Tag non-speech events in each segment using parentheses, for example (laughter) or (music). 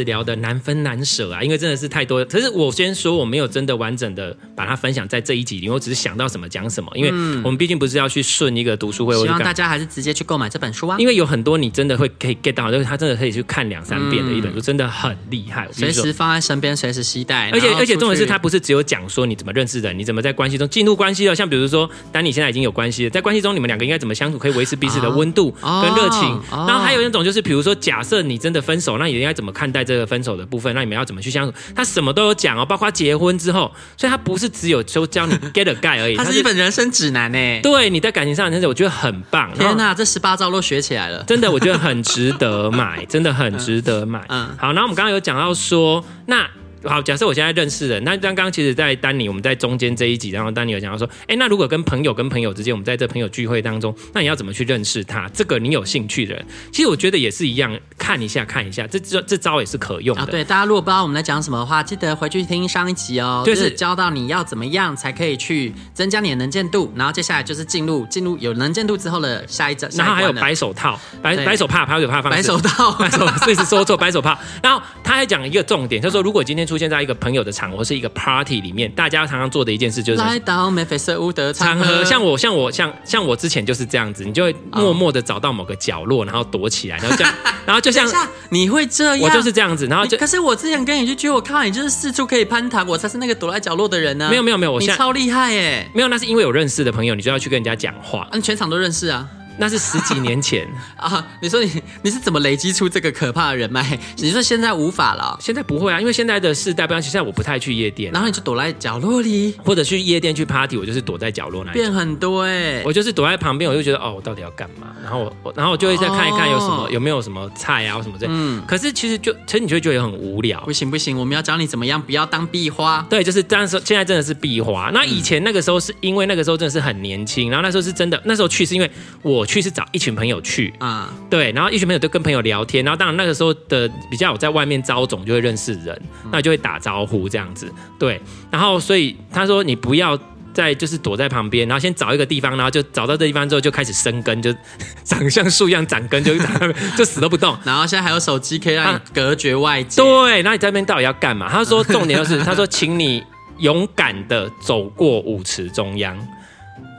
是聊的难分难舍啊，因为真的是太多。可是我先说，我没有真的完整的把它分享在这一集里，我只是想到什么讲什么。因为我们毕竟不是要去顺一个读书会，希望大家还是直接去购买这本书啊。因为有很多你真的会可以 get 到，就是他真的可以去看两三遍的一本书，真的很厉害。随时放在身边，随时携带。而且而且重点是他不是只有讲说你怎么认识的，你怎么在关系中进入关系了。像比如说，当你现在已经有关系了，在关系中你们两个应该怎么相处，可以维持彼此的温度跟热情。然后还有一种就是，比如说假设你真的分手，那你应该怎么看待这个分手的部分？那你们要怎么去相处？他什么都有讲哦，包括结婚之后，所以他不是只有就教你 get a guy 而已，他是一本人生指南呢。对，你在感情上，真的我觉得很棒。天哪，这十八招都学起来了，真的，我觉得很值得买，(laughs) 真的很值得买。嗯，好，然后我们刚刚有讲到说，那。好，假设我现在认识人，那刚刚其实，在丹尼我们在中间这一集，然后丹尼有讲到说，哎，那如果跟朋友跟朋友之间，我们在这朋友聚会当中，那你要怎么去认识他？这个你有兴趣的人，其实我觉得也是一样，看一下看一下，这这这招也是可用的。啊，对，大家如果不知道我们在讲什么的话，记得回去听上一集哦，就是教到你要怎么样才可以去增加你的能见度，然后接下来就是进入进入有能见度之后的下一招，然后还有白手套，白白手帕，白手帕，白手套，白手，这是说错，白手帕。然后他还讲一个重点，就是说如果今天出现在一个朋友的场合是一个 party 里面，大家常常做的一件事就是来到眉飞色舞的场合。像我，像我，像像我之前就是这样子，你就会默默的找到某个角落，然后躲起来，然后这样，(laughs) 然后就像你会这样，我就是这样子，然后就可是我之前跟你去聚会，我看到你就是四处可以攀谈，我才是那个躲在角落的人呢。没有没有没有，我现在超厉害耶！没有，那是因为有认识的朋友，你就要去跟人家讲话，你全场都认识啊。那是十几年前 (laughs) 啊！你说你你是怎么累积出这个可怕的人脉？(laughs) 你说现在无法了？现在不会啊，因为现在的世代不一样。现在我不太去夜店，然后你就躲在角落里，或者去夜店去 party，我就是躲在角落那里。变很多哎、欸！我就是躲在旁边，我就觉得哦，我到底要干嘛？然后我然后我就会再看一看有什么、哦、有没有什么菜啊什么这。嗯。可是其实就其实你就会觉得很无聊。不行不行，我们要教你怎么样不要当壁花。对，就是当时现在真的是壁花。那以前那个时候是因为那个时候真的是很年轻，然后那时候是真的那时候去是因为我去是找一群朋友。去啊，对，然后一群朋友都跟朋友聊天，然后当然那个时候的比较有在外面招总，就会认识人，那就会打招呼这样子，对，然后所以他说你不要再就是躲在旁边，然后先找一个地方，然后就找到这地方之后就开始生根，就 (laughs) 长像树一样长根，就 (laughs) 就死都不动。然后现在还有手机可以让你隔绝外界，对，那你在那边到底要干嘛？他说重点就是他说请你勇敢的走过舞池中央，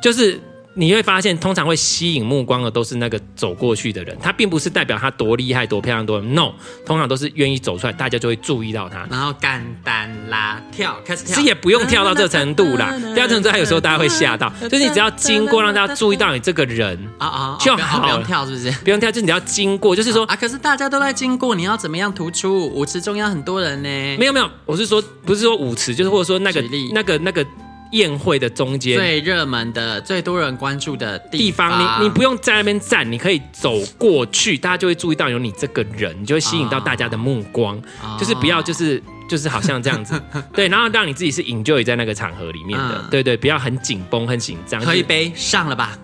就是。你会发现，通常会吸引目光的都是那个走过去的人，他并不是代表他多厉害、多漂亮、多 no，通常都是愿意走出来，大家就会注意到他。然后干单拉跳，开始跳，其实也不用跳到这个程度啦。跳程度还有时候大家会吓到，(laughs) 就是你只要经过，让大家注意到你这个人啊啊就好，不用跳是不是？不用跳，就是你要经过，就是说啊，可是大家都在经过，你要怎么样突出？舞池中央很多人呢。没有没有，我是说不是说舞池，就是或者说那个那个那个。宴会的中间最热门的、最多人关注的地方，地方你你不用在那边站，你可以走过去，大家就会注意到有你这个人，你就会吸引到大家的目光。哦、就是不要就是就是好像这样子，(laughs) 对，然后让你自己是 enjoy 在那个场合里面的，嗯、对对，不要很紧绷、很紧张。喝一杯上了吧。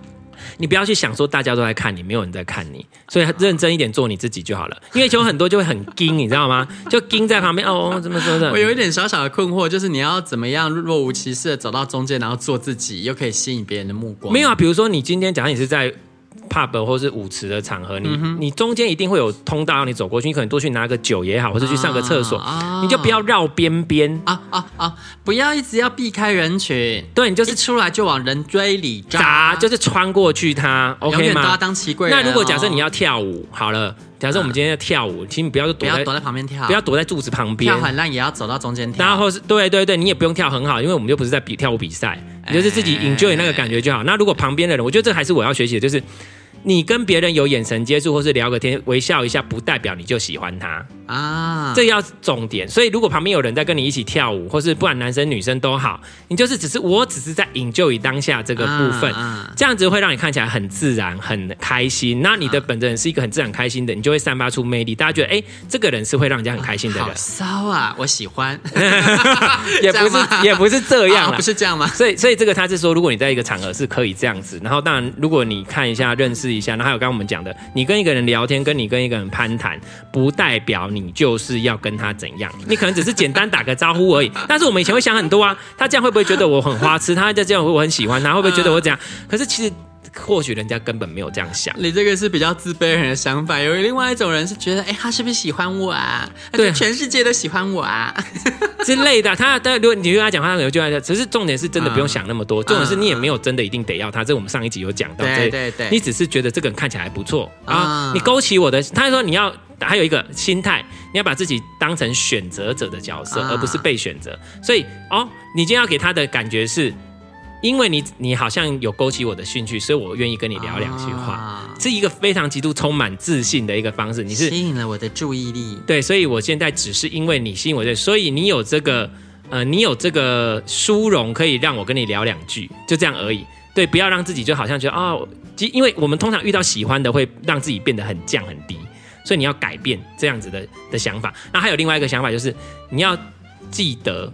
你不要去想说大家都在看你，没有人在看你，所以认真一点做你自己就好了。因为有很多就会很惊，你知道吗？就惊在旁边哦，怎么说的？我有一点小小的困惑，就是你要怎么样若无其事的走到中间，然后做自己，又可以吸引别人的目光？没有啊，比如说你今天假如你是在。Pub 或是舞池的场合，你、嗯、你中间一定会有通道让你走过去，你可能多去拿个酒也好，或者去上个厕所，啊、你就不要绕边边啊啊啊！不要一直要避开人群，对，你就是出来就往人堆里砸，就是穿过去它，OK 吗？都要当奇贵。那如果假设你要跳舞，好了。假设我们今天要跳舞，请你不要躲躲在旁边跳，不要躲在柱子旁边。跳很烂也要走到中间跳。然后是对对对，你也不用跳很好，因为我们又不是在比跳舞比赛，你就是自己 enjoy 那个感觉就好。那如果旁边的人，我觉得这还是我要学习的，就是你跟别人有眼神接触或是聊个天，微笑一下，不代表你就喜欢他。啊，这要重点。所以如果旁边有人在跟你一起跳舞，或是不管男生女生都好，你就是只是我只是在 enjoy 当下这个部分，这样子会让你看起来很自然、很开心。那你的本人是一个很自然开心的，你就会散发出魅力，大家觉得哎，这个人是会让人家很开心的人。骚啊，我喜欢，(laughs) 也不是也不是这样，不 (laughs) 是这样吗？(laughs) 所以所以这个他是说，如果你在一个场合是可以这样子，然后当然如果你看一下、认识一下，那还有刚刚我们讲的，你跟一个人聊天，跟你跟一个人攀谈，不代表你你就是要跟他怎样，你可能只是简单打个招呼而已。但是我们以前会想很多啊，他这样会不会觉得我很花痴？他在这样我很喜欢他，会不会觉得我怎样？可是其实。或许人家根本没有这样想，你这个是比较自卑人的想法。有另外一种人是觉得，哎，他是不是喜欢我啊？对，全世界都喜欢我啊 (laughs) 之类的。他，但如果你跟他讲话，他可能就爱。只是重点是真的不用想那么多，重点是你也没有真的一定得要他。这我们上一集有讲到，对对对，你只是觉得这个人看起来还不错啊，你勾起我的。他说你要还有一个心态，你要把自己当成选择者的角色，而不是被选择。所以哦，你今天要给他的感觉是。因为你你好像有勾起我的兴趣，所以我愿意跟你聊两句话，啊、是一个非常极度充满自信的一个方式。你是吸引了我的注意力，对，所以我现在只是因为你吸引我的，所以你有这个呃，你有这个殊荣可以让我跟你聊两句，就这样而已。对，不要让自己就好像觉得哦，因为我们通常遇到喜欢的会让自己变得很降很低，所以你要改变这样子的的想法。那还有另外一个想法就是你要记得，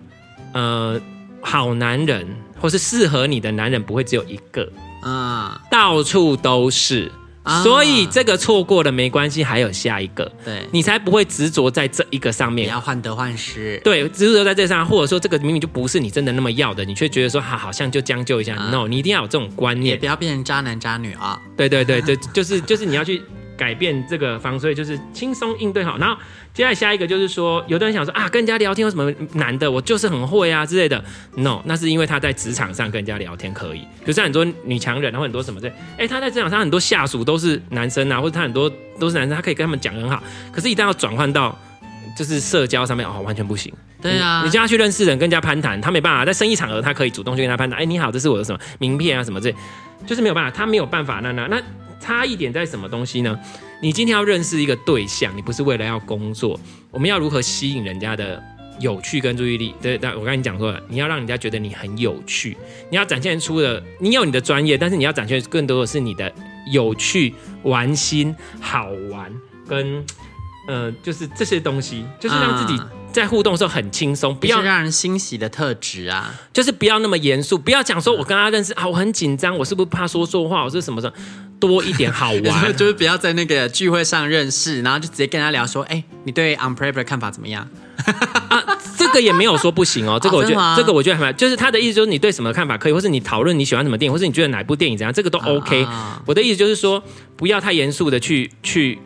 呃，好男人。或是适合你的男人不会只有一个。啊，到处都是，啊、所以这个错过了没关系，还有下一个，对，你才不会执着在这一个上面，你要患得患失，对，执着在这上，或者说这个明明就不是你真的那么要的，你却觉得说好，好像就将就一下、啊、，no，你一定要有这种观念，也不要变成渣男渣女啊，对对对对，就是就是你要去。(laughs) 改变这个方，所以就是轻松应对好。然后接下来下一个就是说，有的人想说啊，跟人家聊天有什么难的？我就是很会啊之类的。No，那是因为他在职场上跟人家聊天可以。比如说很多女强人，然后很多什么的。哎，他在职场上很多下属都是男生啊，或者他很多都是男生，他可以跟他们讲很好。可是，一旦要转换到就是社交上面，哦，完全不行。对啊，你叫他去认识人，跟人家攀谈，他没办法。在生意场合，他可以主动去跟他攀谈。哎，你好，这是我的什么名片啊，什么这，就是没有办法，他没有办法。那那那差一点在什么东西呢？你今天要认识一个对象，你不是为了要工作，我们要如何吸引人家的有趣跟注意力？对，但我跟你讲说了，你要让人家觉得你很有趣，你要展现出的，你有你的专业，但是你要展现更多的是你的有趣、玩心、好玩，跟呃，就是这些东西，就是让自己在互动的时候很轻松，不要让人欣喜的特质啊，就是不要那么严肃，不要讲说我跟他认识啊，我很紧张，我是不是怕说错话，我是什么什么。多一点好玩，(laughs) 就是不要在那个聚会上认识，然后就直接跟他聊说，哎、欸，你对 Unprepper 的看法怎么样？啊，这个也没有说不行哦，(laughs) 这个我觉得，哦、这个我觉得还蛮，就是他的意思就是你对什么看法可以，或是你讨论你喜欢什么电影，或是你觉得哪部电影怎样，这个都 OK。啊、我的意思就是说，不要太严肃的去去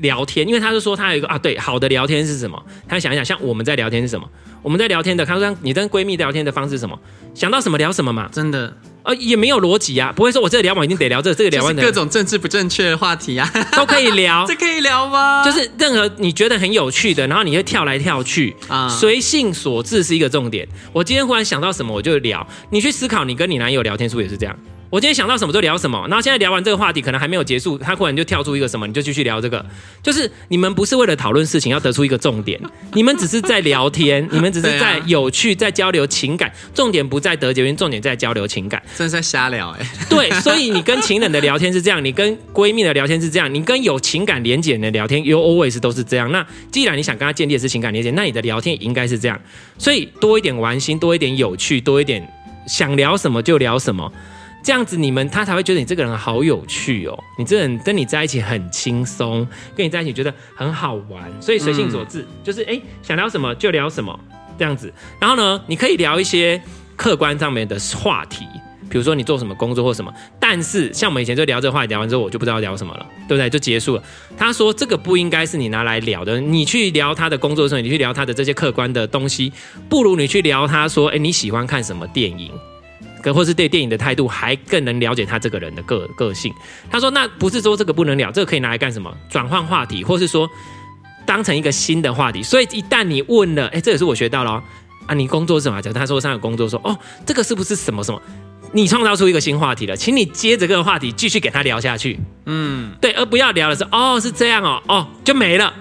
聊天，因为他是说他有一个啊，对，好的聊天是什么？他想一想，像我们在聊天是什么？我们在聊天的，他说你跟闺蜜聊天的方式是什么？想到什么聊什么嘛，真的。呃，也没有逻辑啊，不会说我这个聊完一定得聊这个，这个聊完的各种政治不正确的话题啊，都可以聊，(laughs) 这可以聊吗？就是任何你觉得很有趣的，然后你会跳来跳去啊，随性所致是一个重点。我今天忽然想到什么，我就聊。你去思考，你跟你男友聊天是不是也是这样？我今天想到什么就聊什么，然后现在聊完这个话题，可能还没有结束，他忽然就跳出一个什么，你就继续聊这个。就是你们不是为了讨论事情要得出一个重点，(laughs) 你们只是在聊天，你们只是在有趣，在交流情感。重点不在得结论，重点在交流情感。真是在瞎聊哎。对，(laughs) 所以你跟情人的聊天是这样，你跟闺蜜的聊天是这样，你跟有情感连结的聊天，you always 都是这样。那既然你想跟他建立的是情感连结，那你的聊天也应该是这样。所以多一点玩心，多一点有趣，多一点想聊什么就聊什么。这样子，你们他才会觉得你这个人好有趣哦。你这人跟你在一起很轻松，跟你在一起觉得很好玩，所以随性所致，嗯、就是哎，想聊什么就聊什么这样子。然后呢，你可以聊一些客观上面的话题，比如说你做什么工作或什么。但是像我们以前就聊这个话题，聊完之后我就不知道聊什么了，对不对？就结束了。他说这个不应该是你拿来聊的，你去聊他的工作的时候，你去聊他的这些客观的东西，不如你去聊他说，哎，你喜欢看什么电影？或是对电影的态度，还更能了解他这个人的个个性。他说：“那不是说这个不能聊，这个可以拿来干什么？转换话题，或是说当成一个新的话题。所以一旦你问了，哎，这也是我学到了哦。啊，你工作是什么？他说上有工作说，说哦，这个是不是什么什么？你创造出一个新话题了，请你接着这个话题继续给他聊下去。嗯，对，而不要聊的是哦，是这样哦，哦，就没了。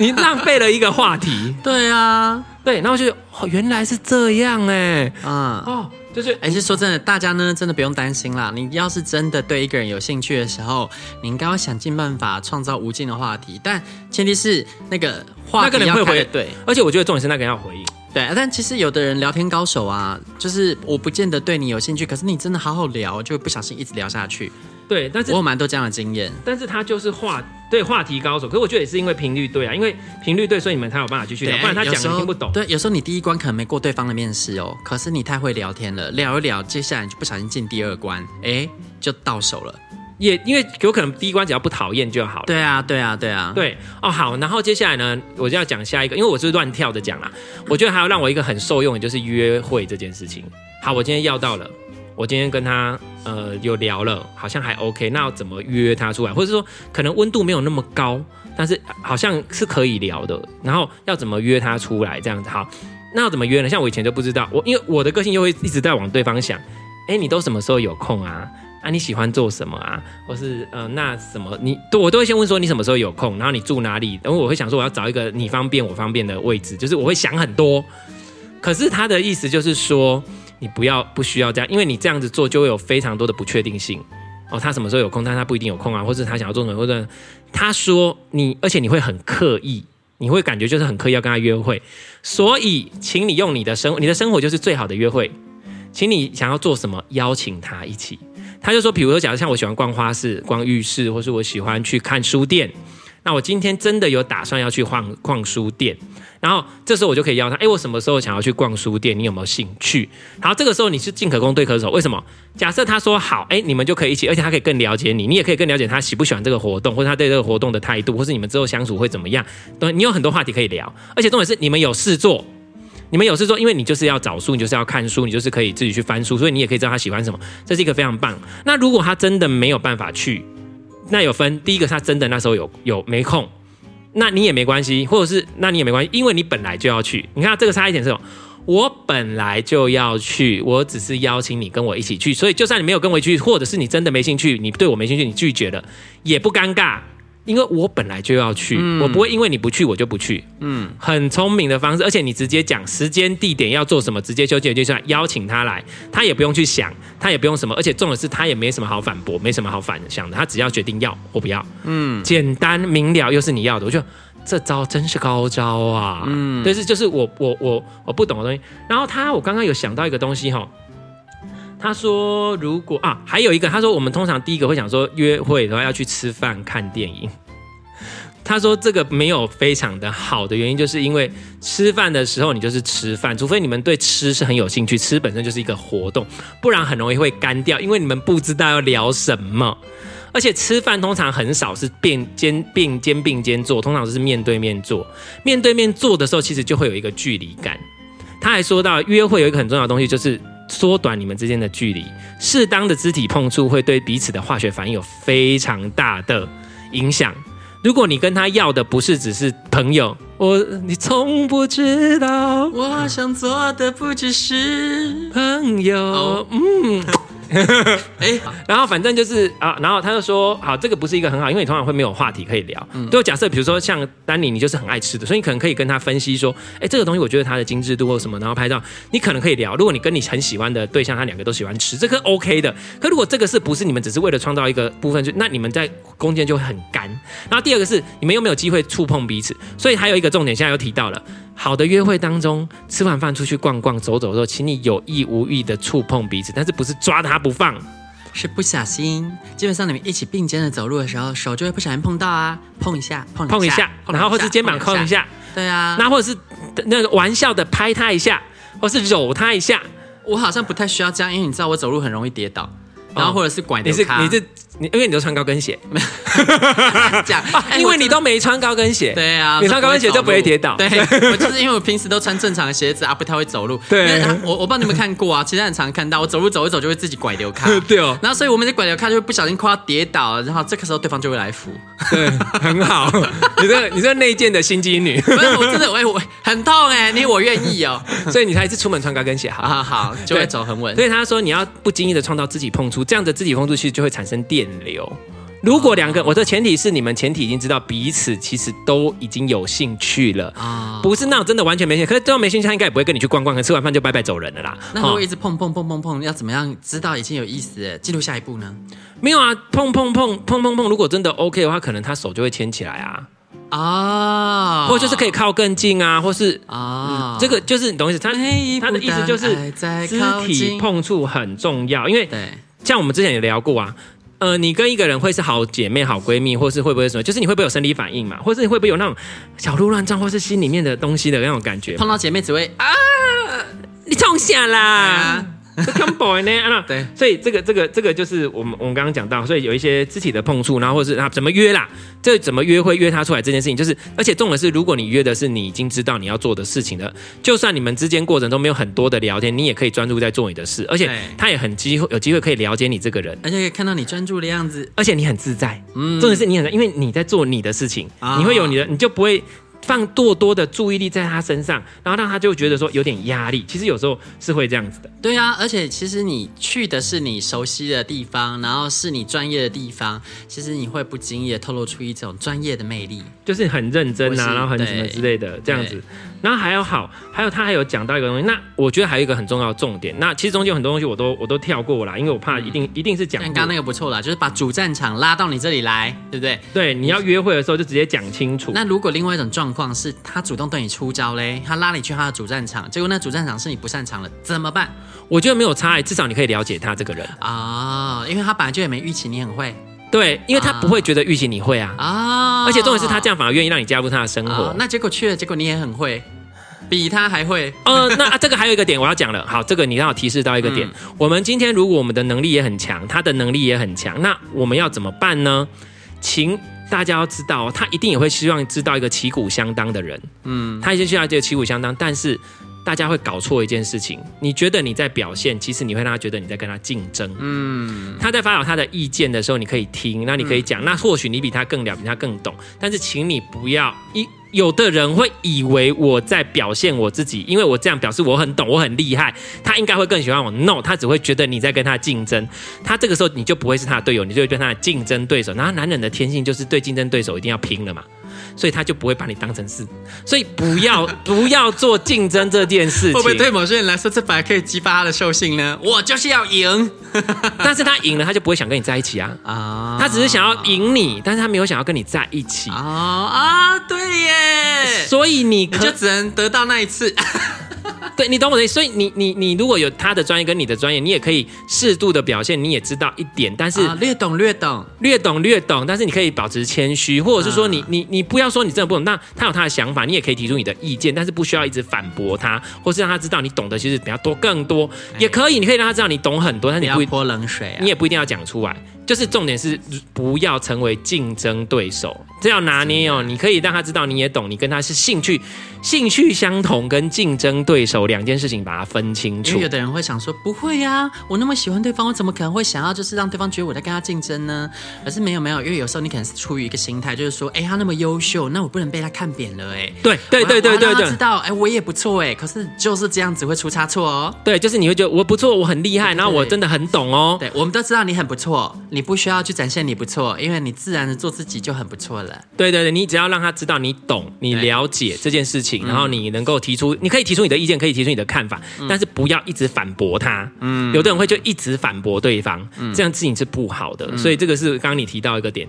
你浪费了一个话题。(laughs) 对啊，对，然后就哦，原来是这样哎，嗯，哦。就是，而且说真的，大家呢真的不用担心啦。你要是真的对一个人有兴趣的时候，你应该要想尽办法创造无尽的话题，但前提是那个话那个题要回对。而且我觉得重点是那个人要回应。对，但其实有的人聊天高手啊，就是我不见得对你有兴趣，可是你真的好好聊，就不小心一直聊下去。对，但是我有蛮多这样的经验。但是他就是话对话题高手，可是我觉得也是因为频率对啊，因为频率对，所以你们才有办法继续聊，不然他讲你听不懂。对，有时候你第一关可能没过对方的面试哦，可是你太会聊天了，聊一聊，接下来你就不小心进第二关，哎，就到手了。也因为有可能第一关只要不讨厌就好了。对啊，对啊，对啊。对哦，好，然后接下来呢，我就要讲下一个，因为我是乱跳着讲啦。我觉得还要让我一个很受用的就是约会这件事情。好，我今天要到了，我今天跟他呃有聊了，好像还 OK。那要怎么约他出来？或者说可能温度没有那么高，但是好像是可以聊的。然后要怎么约他出来？这样子好，那要怎么约呢？像我以前就不知道，我因为我的个性又会一直在往对方想，哎，你都什么时候有空啊？啊，你喜欢做什么啊？或是呃，那什么你都我都会先问说你什么时候有空，然后你住哪里？然后我会想说我要找一个你方便我方便的位置，就是我会想很多。可是他的意思就是说，你不要不需要这样，因为你这样子做就会有非常多的不确定性。哦，他什么时候有空，但他不一定有空啊，或是他想要做什么，或者他说你，而且你会很刻意，你会感觉就是很刻意要跟他约会。所以，请你用你的生，你的生活就是最好的约会。请你想要做什么，邀请他一起。他就说，比如说，假如像我喜欢逛花市、逛浴室，或是我喜欢去看书店，那我今天真的有打算要去逛逛书店，然后这时候我就可以邀他。哎，我什么时候想要去逛书店？你有没有兴趣？好，这个时候你是进可攻退可守。为什么？假设他说好，哎，你们就可以一起，而且他可以更了解你，你也可以更了解他喜不喜欢这个活动，或者他对这个活动的态度，或是你们之后相处会怎么样？对，你有很多话题可以聊，而且重点是你们有事做。你们有事做，因为你就是要找书，你就是要看书，你就是可以自己去翻书，所以你也可以知道他喜欢什么，这是一个非常棒。那如果他真的没有办法去，那有分，第一个他真的那时候有有没空，那你也没关系，或者是那你也没关系，因为你本来就要去。你看这个差一点是什么？我本来就要去，我只是邀请你跟我一起去，所以就算你没有跟我去，或者是你真的没兴趣，你对我没兴趣，你拒绝了也不尴尬。因为我本来就要去，嗯、我不会因为你不去我就不去。嗯，很聪明的方式，而且你直接讲时间地点要做什么，直接就就就邀请他来，他也不用去想，他也不用什么，而且重点是他也没什么好反驳，没什么好反想的，他只要决定要或不要。嗯，简单明了又是你要的，我觉得这招真是高招啊。嗯，但是就是我我我我不懂的东西。然后他我刚刚有想到一个东西哈，他说如果啊还有一个，他说我们通常第一个会想说约会的话要去吃饭看电影。他说这个没有非常的好的原因，就是因为吃饭的时候你就是吃饭，除非你们对吃是很有兴趣，吃本身就是一个活动，不然很容易会干掉，因为你们不知道要聊什么。而且吃饭通常很少是并肩并肩并肩坐，通常是面对面坐。面对面坐的时候，其实就会有一个距离感。他还说到约会有一个很重要的东西，就是缩短你们之间的距离，适当的肢体碰触会对彼此的化学反应有非常大的影响。如果你跟他要的不是只是朋友，我你从不知道，我想做的不只是朋友。Oh. 嗯。(laughs) (laughs) 哎，然后反正就是啊，然后他就说，好，这个不是一个很好，因为你通常会没有话题可以聊。嗯，就假设比如说像丹尼，你就是很爱吃的，所以你可能可以跟他分析说，哎，这个东西我觉得它的精致度或什么，然后拍照，你可能可以聊。如果你跟你很喜欢的对象，他两个都喜欢吃，这个 OK 的。可如果这个是不是你们只是为了创造一个部分，就那你们在空间就会很干。然后第二个是你们又没有机会触碰彼此，所以还有一个重点，现在又提到了。好的约会当中，吃完饭出去逛逛、走走的时候，请你有意无意的触碰彼此，但是不是抓他不放，是不小心。基本上你们一起并肩的走路的时候，手就会不小心碰到啊，碰一下，碰一下，碰一下，然后或是肩膀碰一下，对啊，那或者是那个玩笑的拍他一下，或是揉他一下。我好像不太需要这样，因为你知道我走路很容易跌倒，然后或者是拐掉他。你是你是。你因为你都穿高跟鞋，(laughs) 讲，因为你都没穿高跟鞋，对啊，你穿高跟鞋就不会跌倒。对，(laughs) 我就是因为我平时都穿正常的鞋子啊，不太会走路。对，我我不知道你们看过啊，其实很常看到我走路走一走就会自己拐流卡。(laughs) 对哦，然后所以我们的拐流卡就会不小心快要跌倒，然后这个时候对方就会来扶。对，很好。你这你这内建的心机女，不是我真的我我很痛哎，你我愿意哦，所以你才是出门穿高跟鞋，好好好，就会走很稳。所以他说你要不经意的创造自己碰触，这样的肢体碰触其实就会产生电流。如果两个，我的前提是你们前提已经知道彼此其实都已经有兴趣了啊，不是那种真的完全没兴趣。可是这种没兴趣，他应该也不会跟你去逛逛，可吃完饭就拜拜走人了啦。那如果一直碰碰碰碰碰，要怎么样知道已经有意思？记录下一步呢？没有啊，碰碰碰碰碰碰，如果真的 OK 的话，可能他手就会牵起来啊啊，或就是可以靠更近啊，或是啊、嗯，这个就是你懂意思？他他的意思就是肢体碰触很重要，因为像我们之前也聊过啊。呃，你跟一个人会是好姐妹、好闺蜜，或是会不会什么？就是你会不会有生理反应嘛？或是你会不会有那种小鹿乱撞，或是心里面的东西的那种感觉？碰到姐妹只会啊，你冲下啦！Come boy 呢？啊对，所以这个这个这个就是我们我们刚刚讲到，所以有一些肢体的碰触，然后或者是啊怎么约啦？这怎么约会约他出来这件事情，就是而且重点是，如果你约的是你已经知道你要做的事情的，就算你们之间过程中没有很多的聊天，你也可以专注在做你的事，而且他也很机会有机会可以了解你这个人，而且可以看到你专注的样子，而且你很自在。嗯，重点是你很因为你在做你的事情，你会有你的，你就不会。放过多的注意力在他身上，然后让他就觉得说有点压力。其实有时候是会这样子的。对啊，而且其实你去的是你熟悉的地方，然后是你专业的地方，其实你会不经意的透露出一种专业的魅力，就是很认真啊，然后很什么之类的这样子。然后还有好，还有他还有讲到一个东西，那我觉得还有一个很重要的重点。那其实中间有很多东西我都我都跳过啦，因为我怕一定、嗯、一定是讲。刚刚那个不错啦，就是把主战场拉到你这里来，对不对？对，你要约会的时候就直接讲清楚。那如果另外一种状况是他主动对你出招嘞，他拉你去他的主战场，结果那主战场是你不擅长的，怎么办？我觉得没有差异，至少你可以了解他这个人啊、哦，因为他本来就也没预期你很会。对，因为他不会觉得预期你会啊啊，而且重点是他这样反而愿意让你加入他的生活。哦、那结果去了，结果你也很会。比他还会，呃，那、啊、这个还有一个点我要讲了。(laughs) 好，这个你让我提示到一个点。嗯、我们今天如果我们的能力也很强，他的能力也很强，那我们要怎么办呢？请大家要知道，他一定也会希望知道一个旗鼓相当的人。嗯，他一定需要这个旗鼓相当，但是大家会搞错一件事情。你觉得你在表现，其实你会让他觉得你在跟他竞争。嗯，他在发表他的意见的时候，你可以听，那你可以讲，嗯、那或许你比他更了，比他更懂，但是请你不要一。有的人会以为我在表现我自己，因为我这样表示我很懂，我很厉害，他应该会更喜欢我。No，他只会觉得你在跟他竞争，他这个时候你就不会是他的队友，你就会跟他的竞争对手。然后男人的天性就是对竞争对手一定要拼了嘛。所以他就不会把你当成是，所以不要 (laughs) 不要做竞争这件事情。会不会对某些人来说，这反而可以激发他的兽性呢？我就是要赢，(laughs) 但是他赢了，他就不会想跟你在一起啊啊！他只是想要赢你，但是他没有想要跟你在一起啊啊！对耶，所以你可你就只能得到那一次。(laughs) (laughs) 对，你懂我的意思，所以你你你如果有他的专业跟你的专业，你也可以适度的表现，你也知道一点，但是、啊、略懂略懂。略懂略懂，但是你可以保持谦虚，或者是说你、啊、你你不要说你真的不懂，那他有他的想法，你也可以提出你的意见，但是不需要一直反驳他，或是让他知道你懂得其实比较多更多，也可以，你可以让他知道你懂很多，但你不要泼冷水、啊，你也不一定要讲出来。就是重点是不要成为竞争对手，这要拿捏哦。你可以让他知道你也懂，你跟他是兴趣兴趣相同，跟竞争对手两件事情把它分清楚。因为有的人会想说，不会呀、啊，我那么喜欢对方，我怎么可能会想要就是让对方觉得我在跟他竞争呢？可是没有没有，因为有时候你可能是出于一个心态，就是说，哎，他那么优秀，那我不能被他看扁了，哎。对对对对对对，知道，哎，我也不错，哎。可是就是这样子会出差错哦。对，就是你会觉得我不错，我很厉害，然后我真的很懂哦。对，我们都知道你很不错，你不需要去展现。你不错，因为你自然的做自己就很不错了。对对对，你只要让他知道你懂，你了解这件事情，然后你能够提出，你可以提出你的意见，可以提出你的看法，嗯、但是不要一直反驳他。嗯，有的人会就一直反驳对方，嗯、这样事情是不好的。嗯、所以这个是刚刚你提到一个点。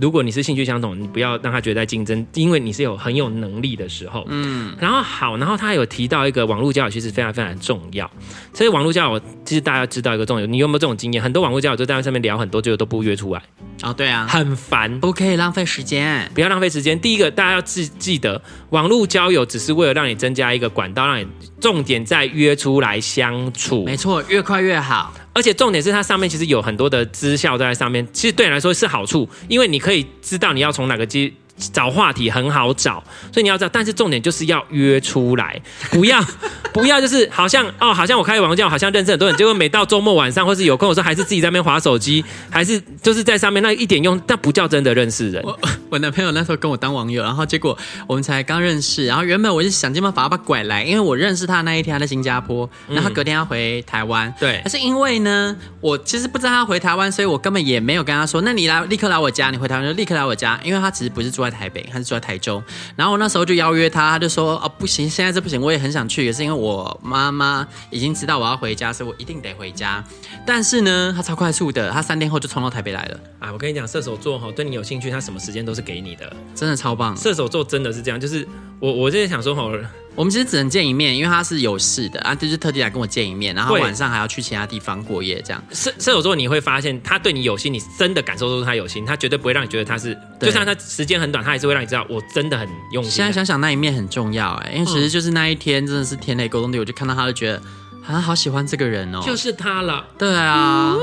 如果你是兴趣相同，你不要让他觉得在竞争，因为你是有很有能力的时候。嗯，然后好，然后他有提到一个网络交友，其实非常非常重要。所以网络交友，其实大家知道一个重点，你有没有这种经验？很多网络交友就在上面聊很多，最后都不约出来。哦，对啊，很烦，不可以浪费时间，不要浪费时间。第一个，大家要记记得，网络交友只是为了让你增加一个管道，让你重点在约出来相处。没错，越快越好。而且重点是它上面其实有很多的绩效在上面，其实对你来说是好处，因为你可以知道你要从哪个机找话题很好找，所以你要知道，但是重点就是要约出来，不要不要就是好像哦，好像我开网教，好像认识很多人，结果每到周末晚上或是有空的时候，还是自己在那边划手机，还是就是在上面那一点用，那不叫真的认识人。(laughs) 我我男朋友那时候跟我当网友，然后结果我们才刚认识，然后原本我是想尽办法把他拐来，因为我认识他那一天他在新加坡，然后隔天要回台湾，对，但是因为呢，我其实不知道他回台湾，所以我根本也没有跟他说，那你来立刻来我家，你回台湾就立刻来我家，因为他其实不是住在台北，他是住在台中，然后我那时候就邀约他，他就说哦不行，现在这不行，我也很想去，也是因为我妈妈已经知道我要回家，所以我一定得回家。但是呢，他超快速的，他三天后就冲到台北来了。啊，我跟你讲，射手座哈，对你有兴趣，他什么时间都是给你的，真的超棒。射手座真的是这样，就是我我就是想说哈，我们其实只能见一面，因为他是有事的啊，就是特地来跟我见一面，然后晚上还要去其他地方过夜这样。射射手座你会发现，他对你有心，你真的感受出他有心，他绝对不会让你觉得他是，就算他时间很短，他还是会让你知道我真的很用心。现在想想那一面很重要哎，因为其实就是那一天真的是天雷勾动地，我就看到他就觉得。啊，好喜欢这个人哦，就是他了。对啊，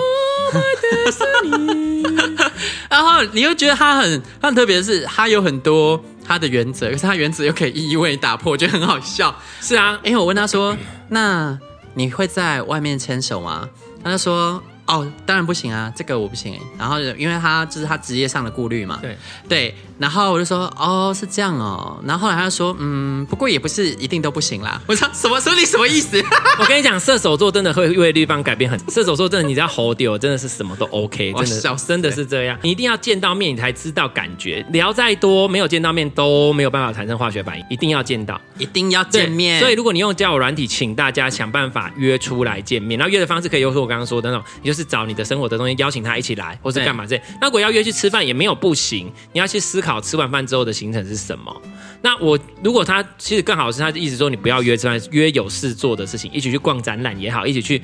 (laughs) 然后你又觉得他很，他很特别的是，他有很多他的原则，可是他原则又可以一一为你打破，我觉得很好笑。是啊，因为我问他说：“那你会在外面牵手吗？”他就说。哦，当然不行啊，这个我不行。然后因为他就是他职业上的顾虑嘛。对对，然后我就说，哦，是这样哦。然后后来他就说，嗯，不过也不是一定都不行啦。(laughs) 我说什么？说你什么意思？(laughs) 我跟你讲，射手座真的会为对方改变很。(laughs) 射手座真的，你知道 hold 掉，真的是什么都 OK，真的真的是这样。你一定要见到面，你才知道感觉。聊再多，没有见到面都没有办法产生化学反应。一定要见到，一定要见面。所以如果你用交友软体，请大家想办法约出来见面。然后约的方式可以有我刚刚说的那种，你就是找你的生活的东西，邀请他一起来，或是干嘛这？那如果要约去吃饭也没有不行，你要去思考吃完饭之后的行程是什么。那我如果他其实更好是，他的意思说你不要约吃饭，约有事做的事情，一起去逛展览也好，一起去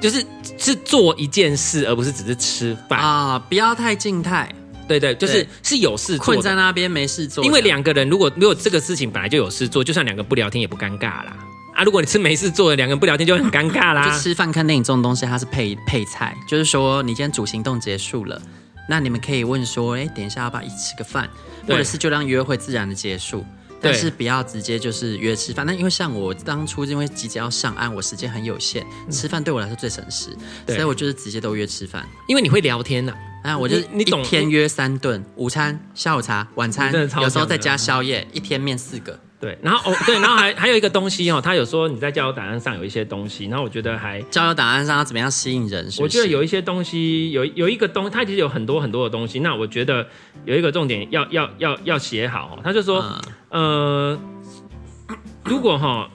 就是是做一件事，而不是只是吃饭啊，不要太静态。对对，就是是有事做，困在那边没事做。因为两个人如果如果这个事情本来就有事做，就算两个不聊天也不尴尬啦。啊，如果你是没事做的，两个人不聊天就很尴尬啦。就吃饭看电影这种东西，它是配配菜，就是说你今天主行动结束了，那你们可以问说，哎，等一下要不要一起吃个饭，或者是就让约会自然的结束，但是不要直接就是约吃饭。那因为像我当初因为急着要上岸，我时间很有限，吃饭对我来说最省时，所以我就是直接都约吃饭，因为你会聊天呐。啊，我就一天约三顿，午餐、下午茶、晚餐，有时候再加宵夜，一天面四个。对，然后哦，对，然后还还有一个东西哦，他有说你在交友档案上有一些东西，然后我觉得还交友档案上要怎么样吸引人是是？我觉得有一些东西，有有一个东，他其实有很多很多的东西。那我觉得有一个重点要要要要写好，哦他就说，嗯、呃，如果哈，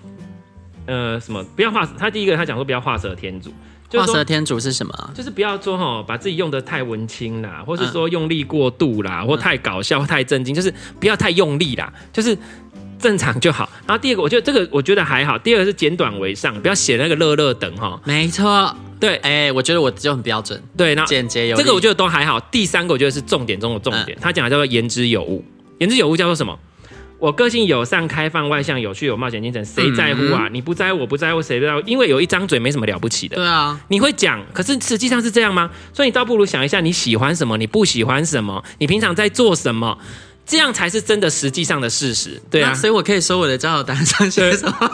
呃，什么不要画，他第一个他讲说不要画蛇添足。画蛇添足是什么？就是不要说哈，把自己用的太文青啦，或是说用力过度啦，嗯、或太搞笑、或太震惊，就是不要太用力啦，就是。正常就好。然后第二个，我觉得这个我觉得还好。第二个是简短为上，不要写那个乐乐等哈。没错，对，哎、欸，我觉得我就很标准。对，那简洁有。这个我觉得都还好。第三个我觉得是重点中的重点，嗯、他讲的叫做言之有物。言之有物叫做什么？我个性友善、开放、外向、有趣、有冒险精神，谁在乎啊？嗯、你不在乎，我不在乎，谁不在乎？因为有一张嘴没什么了不起的。对啊，你会讲，可是实际上是这样吗？所以你倒不如想一下，你喜欢什么？你不喜欢什么？你平常在做什么？这样才是真的，实际上的事实。对啊，所以我可以说我的交友档案上写什么？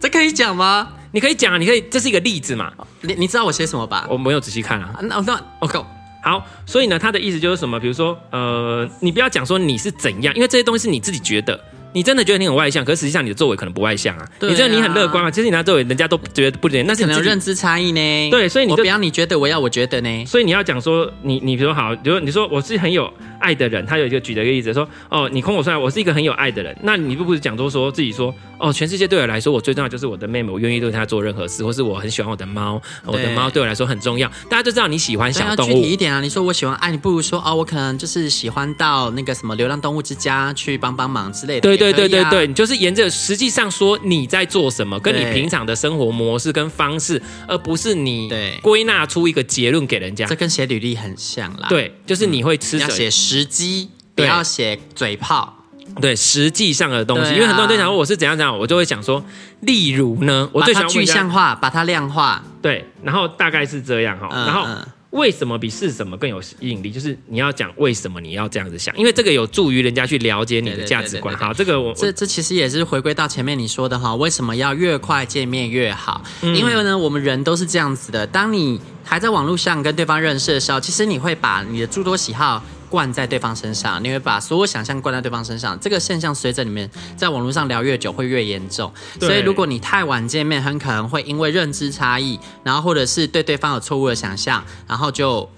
这可以讲吗？你可以讲，你可以，这是一个例子嘛？你你知道我写什么吧？我没有仔细看啊。那那我靠，好，所以呢，他的意思就是什么？比如说，呃，你不要讲说你是怎样，因为这些东西是你自己觉得。你真的觉得你很外向，可是实际上你的作为可能不外向啊。对啊，你觉得你很乐观啊，其实你拿作为人家都觉得不对，那是你可能有认知差异呢。对，所以你不要你觉得，我要我觉得呢。所以你要讲说，你你比如说好，比如你说我是很有爱的人，他有一个举了一个例子说，哦，你空口出来，我是一个很有爱的人，那你不不是讲说说自己说，哦，全世界对我来说，我最重要就是我的妹妹，我愿意对她做任何事，或是我很喜欢我的猫，我的猫对我来说很重要。大家就知道你喜欢小动物，具体一点啊，你说我喜欢爱，你不如说哦，我可能就是喜欢到那个什么流浪动物之家去帮帮忙之类的。对对对对对，你就是沿着实际上说你在做什么，跟你平常的生活模式跟方式，而不是你归纳出一个结论给人家。这跟写履历很像啦。对，就是你会吃。要写时机，不要写嘴炮。对，实际上的东西，因为很多人都想说我是怎样怎样，我就会想说，例如呢，我最想具象化，把它量化。对，然后大概是这样哈，然后。为什么比是什么更有吸引力？就是你要讲为什么你要这样子想，因为这个有助于人家去了解你的价值观。好，这个我这这其实也是回归到前面你说的哈，为什么要越快见面越好？嗯、因为呢，我们人都是这样子的。当你还在网络上跟对方认识的时候，其实你会把你的诸多喜好灌在对方身上，你会把所有想象灌在对方身上。这个现象随着你们在网络上聊越久，会越严重。所以，如果你太晚见面，很可能会因为认知差异，然后或者是对对方有错误的想象，然后就。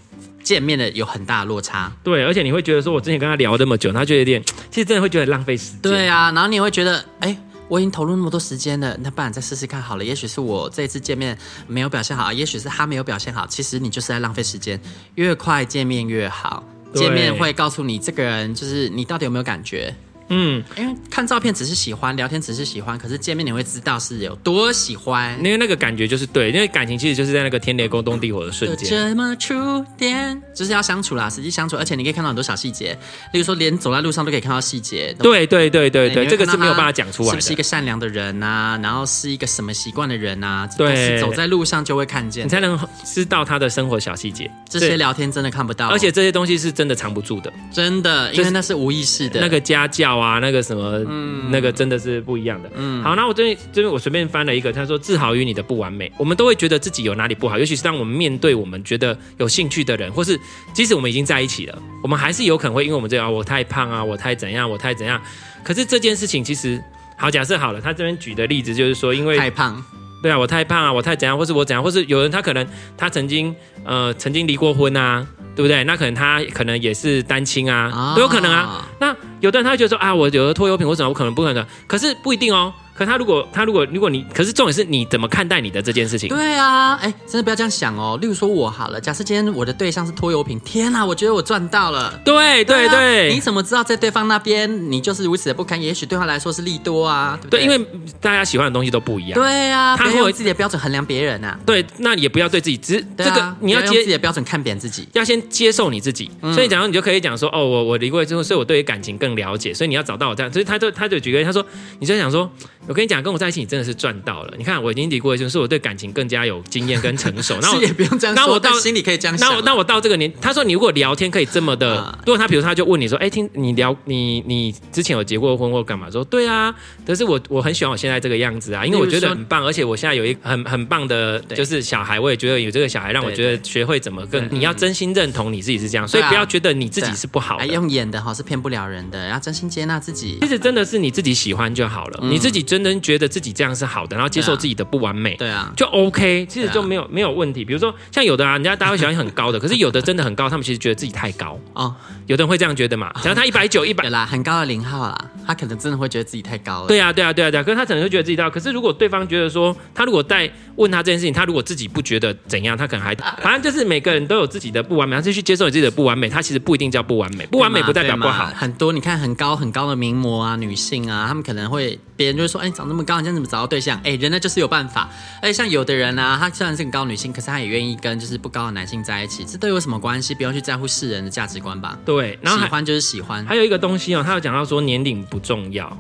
见面的有很大的落差，对，而且你会觉得说，我之前跟他聊这么久，他就有点，其实真的会觉得浪费时间。对啊，然后你也会觉得，哎，我已经投入那么多时间了，那不然再试试看好了。也许是我这一次见面没有表现好，也许是他没有表现好，其实你就是在浪费时间。越快见面越好，见面会告诉你这个人就是你到底有没有感觉。嗯，因为看照片只是喜欢，聊天只是喜欢，可是见面你会知道是有多喜欢，因为那个感觉就是对，因为感情其实就是在那个天雷勾动地火的瞬间，这么触电，就是要相处啦，实际相处，而且你可以看到很多小细节，例如说连走在路上都可以看到细节，对对对对对，这个是没有办法讲出来的，是不是一个善良的人啊？然后是一个什么习惯的人啊？对，走在路上就会看见，你才能知道他的生活小细节，这些聊天真的看不到，而且这些东西是真的藏不住的，真的，因为那是无意识的，那个家教啊，那个什么。嗯，那个真的是不一样的。嗯，好，那我这边这边我随便翻了一个，他说自豪于你的不完美。我们都会觉得自己有哪里不好，尤其是当我们面对我们觉得有兴趣的人，或是即使我们已经在一起了，我们还是有可能会因为我们这样，我太胖啊，我太怎样，我太怎样。可是这件事情其实好，假设好了，他这边举的例子就是说，因为太胖，对啊，我太胖啊，我太怎样，或是我怎样，或是有人他可能他曾经呃曾经离过婚啊。对不对？那可能他可能也是单亲啊，都有可能啊。那有的人他会觉得说啊，我有的拖油瓶，我怎么我可能不可能？可是不一定哦。可他如果他如果如果你，可是重点是你怎么看待你的这件事情？对啊，哎，真的不要这样想哦。例如说我好了，假设今天我的对象是拖油瓶，天哪，我觉得我赚到了。对对对，你怎么知道在对方那边你就是如此的不堪？也许对他来说是利多啊。对，因为大家喜欢的东西都不一样。对啊，他会有自己的标准衡量别人啊。对，那你也不要对自己只这个你要接自己的标准看扁自己，要先接受你自己。所以，假如你就可以讲说，哦，我我离过之后，所以我对于感情更了解。所以你要找到我这样，所以他就他就举个例，他说，你就想说，我跟你讲，跟我在一起。你真的是赚到了！你看，我已经离过，一次是我对感情更加有经验跟成熟。(laughs) 那我也不用这样说，那我到心里可以这样想。那我那我到这个年，他说你如果聊天可以这么的，啊、如果他比如他就问你说，哎，听你聊你你之前有结过婚或干嘛？说对啊，可是我我很喜欢我现在这个样子啊，因为我觉得很棒，而且我现在有一很很棒的，就是小孩，我也觉得有这个小孩让我觉得学会怎么更。你要真心认同你自己是这样，所以不要觉得你自己是不好用演的哈是骗不了人的，要真心接纳自己。其实真的是你自己喜欢就好了，嗯、你自己真的觉得自己这样是好的，然后。接受自己的不完美，对啊，就 OK，其实就没有没有问题。比如说像有的啊，人家大家会喜欢很高的，(laughs) 可是有的真的很高，他们其实觉得自己太高哦。有的人会这样觉得嘛？假如他一百九一百啦，很高的零号啦，他可能真的会觉得自己太高了。对啊，对啊，对啊，对啊。可是他可能会觉得自己高。可是如果对方觉得说，他如果在问他这件事情，他如果自己不觉得怎样，他可能还 (laughs) 反正就是每个人都有自己的不完美，他就去接受你自己的不完美。他其实不一定叫不完美，不完美不代表不好。很多你看很高很高的名模啊，女性啊，他们可能会别人就会说，哎，长那么高，你这样怎么找到对象？哎，人呢就是有办法。而且像有的人呢、啊，她虽然是个高女性，可是她也愿意跟就是不高的男性在一起，这都有什么关系？不用去在乎世人的价值观吧。对，然后喜欢就是喜欢。还有一个东西哦，他有讲到说年龄不重要，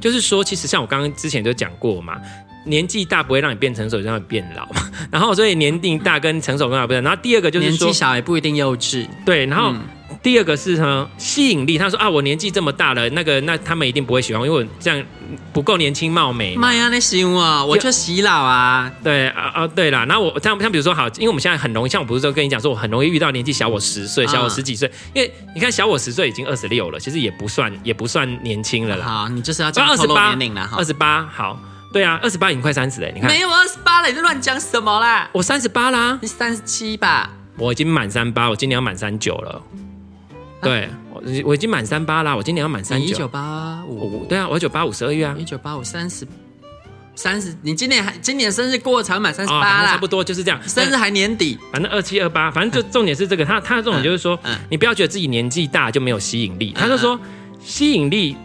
就是说其实像我刚刚之前就讲过嘛，年纪大不会让你变成熟，让你变老嘛。(laughs) 然后所以年龄大跟成熟跟老不一样。然后第二个就是说年纪小也不一定幼稚。对，然后。嗯第二个是呢，吸引力。他说啊，我年纪这么大了，那个那他们一定不会喜欢，因为我这样不够年轻貌美。妈呀，那行啊，我就洗脑啊。对啊啊，对啦。然后我像像比如说好，因为我们现在很容易，像我不是说跟你讲说，我很容易遇到年纪小我十岁、小我十几岁，因为你看小我十岁已经二十六了，其实也不算也不算年轻了啦。好，你就是要讲二十八年龄了哈。二十八，好，对啊，二十八已经快三十了，你看。没有二十八了，你在乱讲什么啦？我三十八啦，你三十七吧？我已经满三八，我今年要满三九了。对，我我已经满三八啦，我今年要满三九。一九八五，对啊，我一九八五十二月啊。一九八五三十，三十，你今年还今年生日过了才满三十八啦，差不多就是这样。生日还年底，反正二七二八，反正就重点是这个。他他的重点就是说，你不要觉得自己年纪大就没有吸引力。他就说吸引力。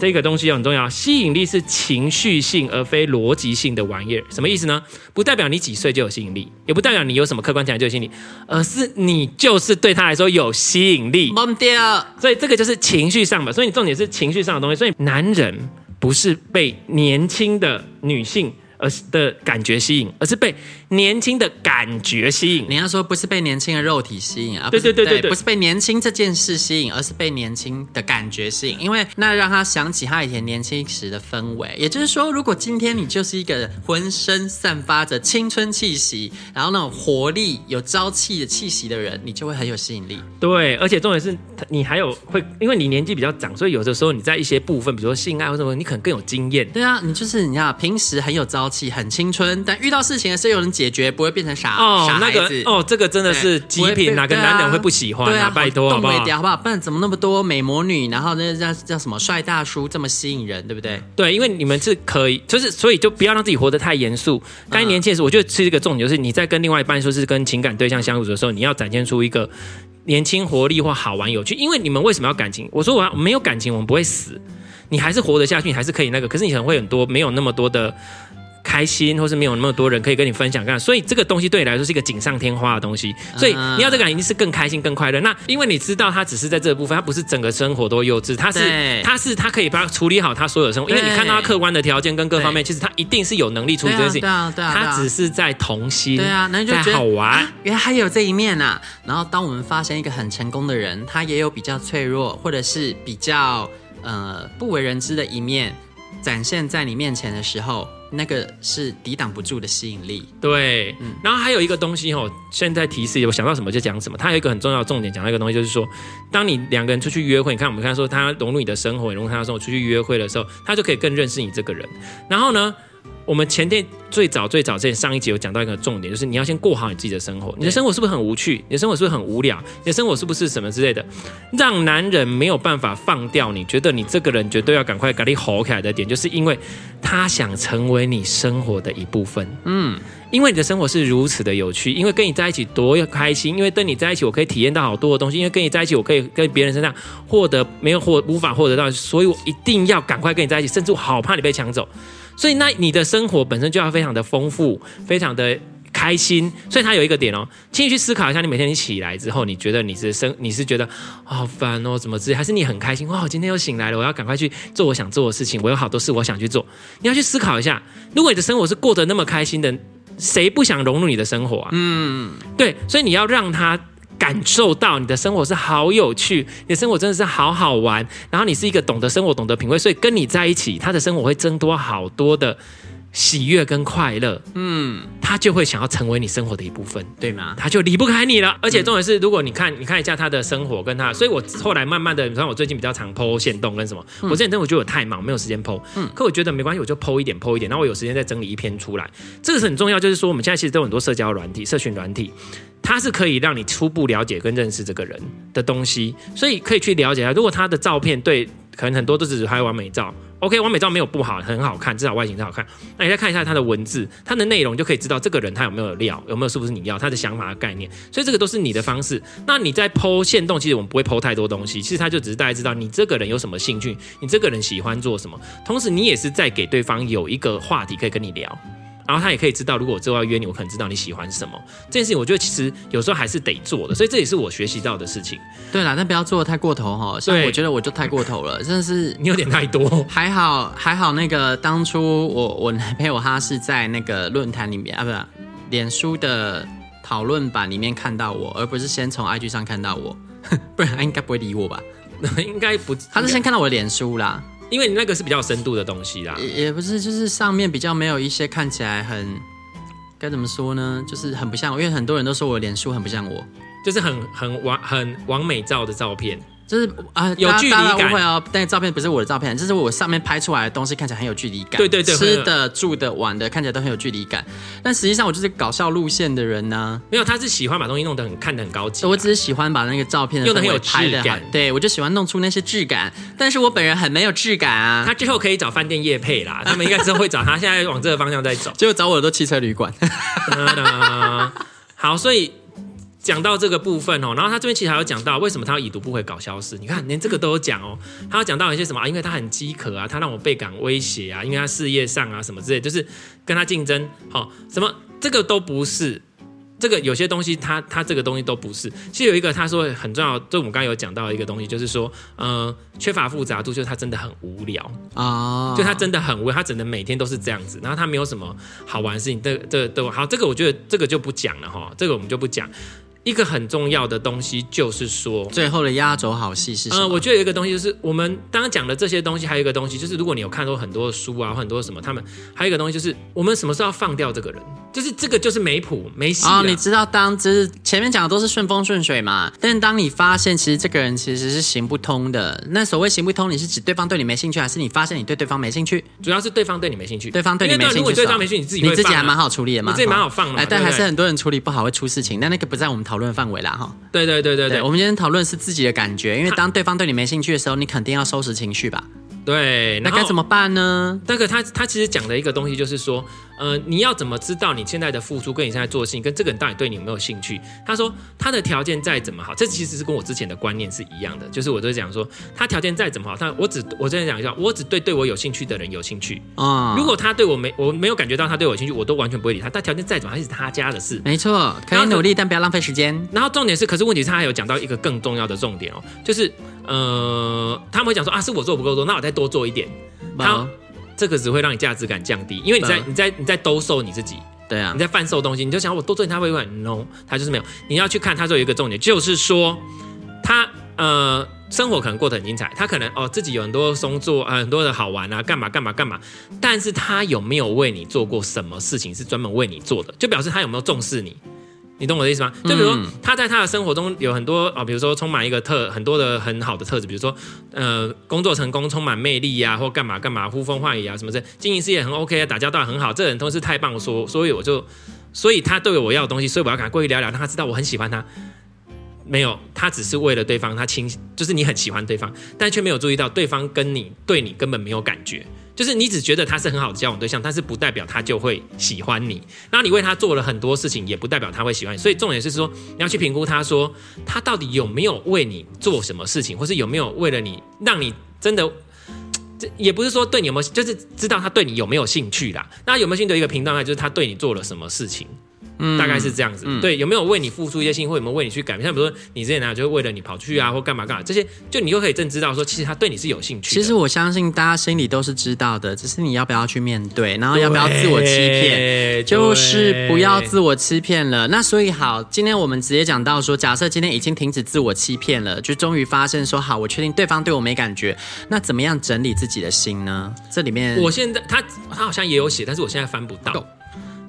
这个东西很重要，吸引力是情绪性而非逻辑性的玩意儿。什么意思呢？不代表你几岁就有吸引力，也不代表你有什么客观条件就有吸引力，而是你就是对他来说有吸引力。忘掉。所以这个就是情绪上的，所以你重点是情绪上的东西。所以男人不是被年轻的女性而是的感觉吸引，而是被年轻的感觉吸引。你要说不是被年轻的肉体吸引啊？对对对对对，不是被年轻这件事吸引，而是被年轻的感觉吸引。因为那让他想起他以前年轻时的氛围。也就是说，如果今天你就是一个浑身散发着青春气息，然后那种活力、有朝气的气息的人，你就会很有吸引力。对，而且重点是你还有会，因为你年纪比较长，所以有的时候你在一些部分，比如说性爱或什么，你可能更有经验。对啊，你就是你看，平时很有朝气、很青春，但遇到事情的时候有人解决，不会变成傻哦，傻孩子。那个哦，这个真的是极品，哪个男人会不喜欢啊？啊拜托，好不好？好不好？不然怎么那么多美魔女，然后那叫叫什么帅大叔这么吸引人，对不对？对，因为你们是可以，就是所以就不要让自己活得太严肃。该年轻的时候，我觉得是一个重点，就是你在跟另外一半说是跟情感对象相处的时候，你要展现出一个年轻活力或好玩有趣。因为你们为什么要感情？我说我要没有感情，我们不会死。你还是活得下去，你还是可以那个，可是你可能会很多没有那么多的开心，或是没有那么多人可以跟你分享。干，所以这个东西对你来说是一个锦上添花的东西。所以你要这个感情是更开心、更快乐。那因为你知道他只是在这个部分，他不是整个生活都幼稚，他是他是他可以把他处理好他所有的生活。因为你看到他客观的条件跟各方面，其实他一定是有能力处理这件事情。对啊，对啊，对啊，他只是在童心。对啊，那就觉得好玩。原来还有这一面啊。然后当我们发现一个很成功的人，他也有比较脆弱，或者是比较。呃，不为人知的一面展现在你面前的时候，那个是抵挡不住的吸引力。对，嗯，然后还有一个东西哦，现在提示我想到什么就讲什么。它有一个很重要的重点，讲到一个东西，就是说，当你两个人出去约会，你看我们刚才说他融入你的生活，融入他的生活，出去约会的时候，他就可以更认识你这个人。然后呢，我们前天最早最早之前上一集有讲到一个重点，就是你要先过好你自己的生活。你的生活是不是很无趣？你的生活是不是很无聊？你的生活是不是什么之类的？让男人没有办法放掉你，觉得你这个人绝对要赶快赶紧吼起来的点，就是因为他想成为你生活的一部分。嗯，因为你的生活是如此的有趣，因为跟你在一起多开心，因为跟你在一起我可以体验到好多的东西，因为跟你在一起我可以跟别人身上获得没有获无法获得到，所以我一定要赶快跟你在一起，甚至我好怕你被抢走。所以，那你的生活本身就要非常的丰富，非常的开心。所以，他有一个点哦，请你去思考一下，你每天你起来之后，你觉得你是生，你是觉得好烦哦，怎么治？还是你很开心？哇，我今天又醒来了，我要赶快去做我想做的事情，我有好多事我想去做。你要去思考一下，如果你的生活是过得那么开心的，谁不想融入你的生活啊？嗯，对，所以你要让他。感受到你的生活是好有趣，你的生活真的是好好玩，然后你是一个懂得生活、懂得品味，所以跟你在一起，他的生活会增多好多的喜悦跟快乐。嗯，他就会想要成为你生活的一部分，对吗？他就离不开你了。而且重点是，如果你看，你看一下他的生活跟他，所以我后来慢慢的，你看我最近比较常 po 限动跟什么，我之前真的我觉得我太忙，没有时间 po。嗯，可我觉得没关系，我就 po 一点 po 一点，然后我有时间再整理一篇出来。这个是很重要，就是说我们现在其实都有很多社交软体、社群软体。它是可以让你初步了解跟认识这个人的东西，所以可以去了解他。如果他的照片对，可能很多都只是拍完美照，OK，完美照没有不好，很好看，至少外形是好看。那你再看一下他的文字，他的内容就可以知道这个人他有没有料，有没有是不是你要他的想法的概念。所以这个都是你的方式。那你在剖线动，其实我们不会剖太多东西，其实他就只是大家知道你这个人有什么兴趣，你这个人喜欢做什么，同时你也是在给对方有一个话题可以跟你聊。然后他也可以知道，如果我之后要约你，我可能知道你喜欢什么。这件事情，我觉得其实有时候还是得做的，所以这也是我学习到的事情。对啦，但不要做的太过头哈。所以我觉得我就太过头了，(laughs) 真的是你有点太多。还好还好，那个当初我 (laughs) 我男朋友他是在那个论坛里面啊，不是脸书的讨论版里面看到我，而不是先从 IG 上看到我，(laughs) 不然他应该不会理我吧？应该不，他是先看到我的脸书啦。因为你那个是比较深度的东西啦，也也不是，就是上面比较没有一些看起来很该怎么说呢，就是很不像我，因为很多人都说我脸书很不像我，就是很很完很完美照的照片。就是啊，有距离感。哦，但照片不是我的照片，这是我上面拍出来的东西，看起来很有距离感。对对对，吃的、住的、玩的，看起来都很有距离感。但实际上，我就是搞笑路线的人呢、啊。没有，他是喜欢把东西弄得很看得很高级。我只是喜欢把那个照片用的很有质感。对，我就喜欢弄出那些质感。但是我本人很没有质感啊。他之后可以找饭店业配啦，他们应该之后会找他。现在往这个方向在走，(laughs) 结果找我的都汽车旅馆。(laughs) 好，所以。讲到这个部分哦，然后他这边其实还有讲到为什么他要已读不回搞消失，你看连这个都有讲哦。他要讲到一些什么啊？因为他很饥渴啊，他让我倍感威胁啊，因为他事业上啊什么之类，就是跟他竞争。好，什么这个都不是，这个有些东西他，他他这个东西都不是。其实有一个他说很重要，就我们刚刚有讲到的一个东西，就是说，呃，缺乏复杂度，就是他真的很无聊啊，就他真的很无聊，他只能每天都是这样子，然后他没有什么好玩的事情。这这都好，这个我觉得这个就不讲了哈，这个我们就不讲。一个很重要的东西就是说，最后的压轴好戏是什么？呃，我觉得有一个东西就是，我们刚刚讲的这些东西，还有一个东西就是，如果你有看过很多书啊，很多什么，他们还有一个东西就是，我们什么时候要放掉这个人？就是这个就是没谱没戏啊、哦！你知道，当就是前面讲的都是顺风顺水嘛，但当你发现其实这个人其实是行不通的，那所谓行不通，你是指对方对你没兴趣，还是你发现你对对方没兴趣？主要是对方对你没兴趣，对方对你没兴趣。如果对方没兴趣，你自己、啊、你自己还蛮好处理的嘛，你自己蛮好放的。哎，但还是很多人处理不好会出事情，但那个不在我们讨论范围啦哈。对对对对对，对，我们今天讨论是自己的感觉，因为当对方对你没兴趣的时候，你肯定要收拾情绪吧。对，那该怎么办呢？那个他他其实讲的一个东西就是说，呃，你要怎么知道你现在的付出跟你现在做的事情跟这个人到底对你有没有兴趣？他说他的条件再怎么好，这其实是跟我之前的观念是一样的，就是我都讲说他条件再怎么好，他我只我真的讲一下，我只对对我有兴趣的人有兴趣啊。如果他对我没我没有感觉到他对我有兴趣，我都完全不会理他。但条件再怎么好，还是他家的事。没错，可以努力，但不要浪费时间。然后重点是，可是问题是他还有讲到一个更重要的重点哦，就是呃，他们会讲说啊，是我做不够多，那我再多做一点。他这个只会让你价值感降低，因为你在你在你在兜售你自己，对啊，你在贩售东西，你就想我多做点他会不会？No，他就是没有。你要去看他说有一个重点，就是说他呃生活可能过得很精彩，他可能哦自己有很多工作啊，很多的好玩啊，干嘛干嘛干嘛，但是他有没有为你做过什么事情是专门为你做的？就表示他有没有重视你。你懂我的意思吗？就比如说他在他的生活中有很多啊，比如说充满一个特很多的很好的特质，比如说呃工作成功，充满魅力呀、啊，或干嘛干嘛呼风唤雨啊什么的，经营事业很 OK 啊，打交道很好，这个人都是太棒，说所以我就所以他对我要的东西，所以我要赶快过去聊聊，让他知道我很喜欢他。没有，他只是为了对方，他亲就是你很喜欢对方，但却没有注意到对方跟你对你根本没有感觉。就是你只觉得他是很好的交往对象，但是不代表他就会喜欢你。那你为他做了很多事情，也不代表他会喜欢你。所以重点是说，你要去评估他说他到底有没有为你做什么事情，或是有没有为了你让你真的，这也不是说对你有没有，就是知道他对你有没有兴趣啦。那有没有兴趣的一个评断呢？就是他对你做了什么事情。嗯，大概是这样子，嗯、对，有没有为你付出一些心，或有没有为你去改变？像比如说你之前男友就会为了你跑去啊，或干嘛干嘛，这些就你又可以正知道说，其实他对你是有兴趣。其实我相信大家心里都是知道的，只是你要不要去面对，然后要不要自我欺骗，就是不要自我欺骗了。那所以好，今天我们直接讲到说，假设今天已经停止自我欺骗了，就终于发现说，好，我确定对方对我没感觉，那怎么样整理自己的心呢？这里面，我现在他他好像也有写，但是我现在翻不到。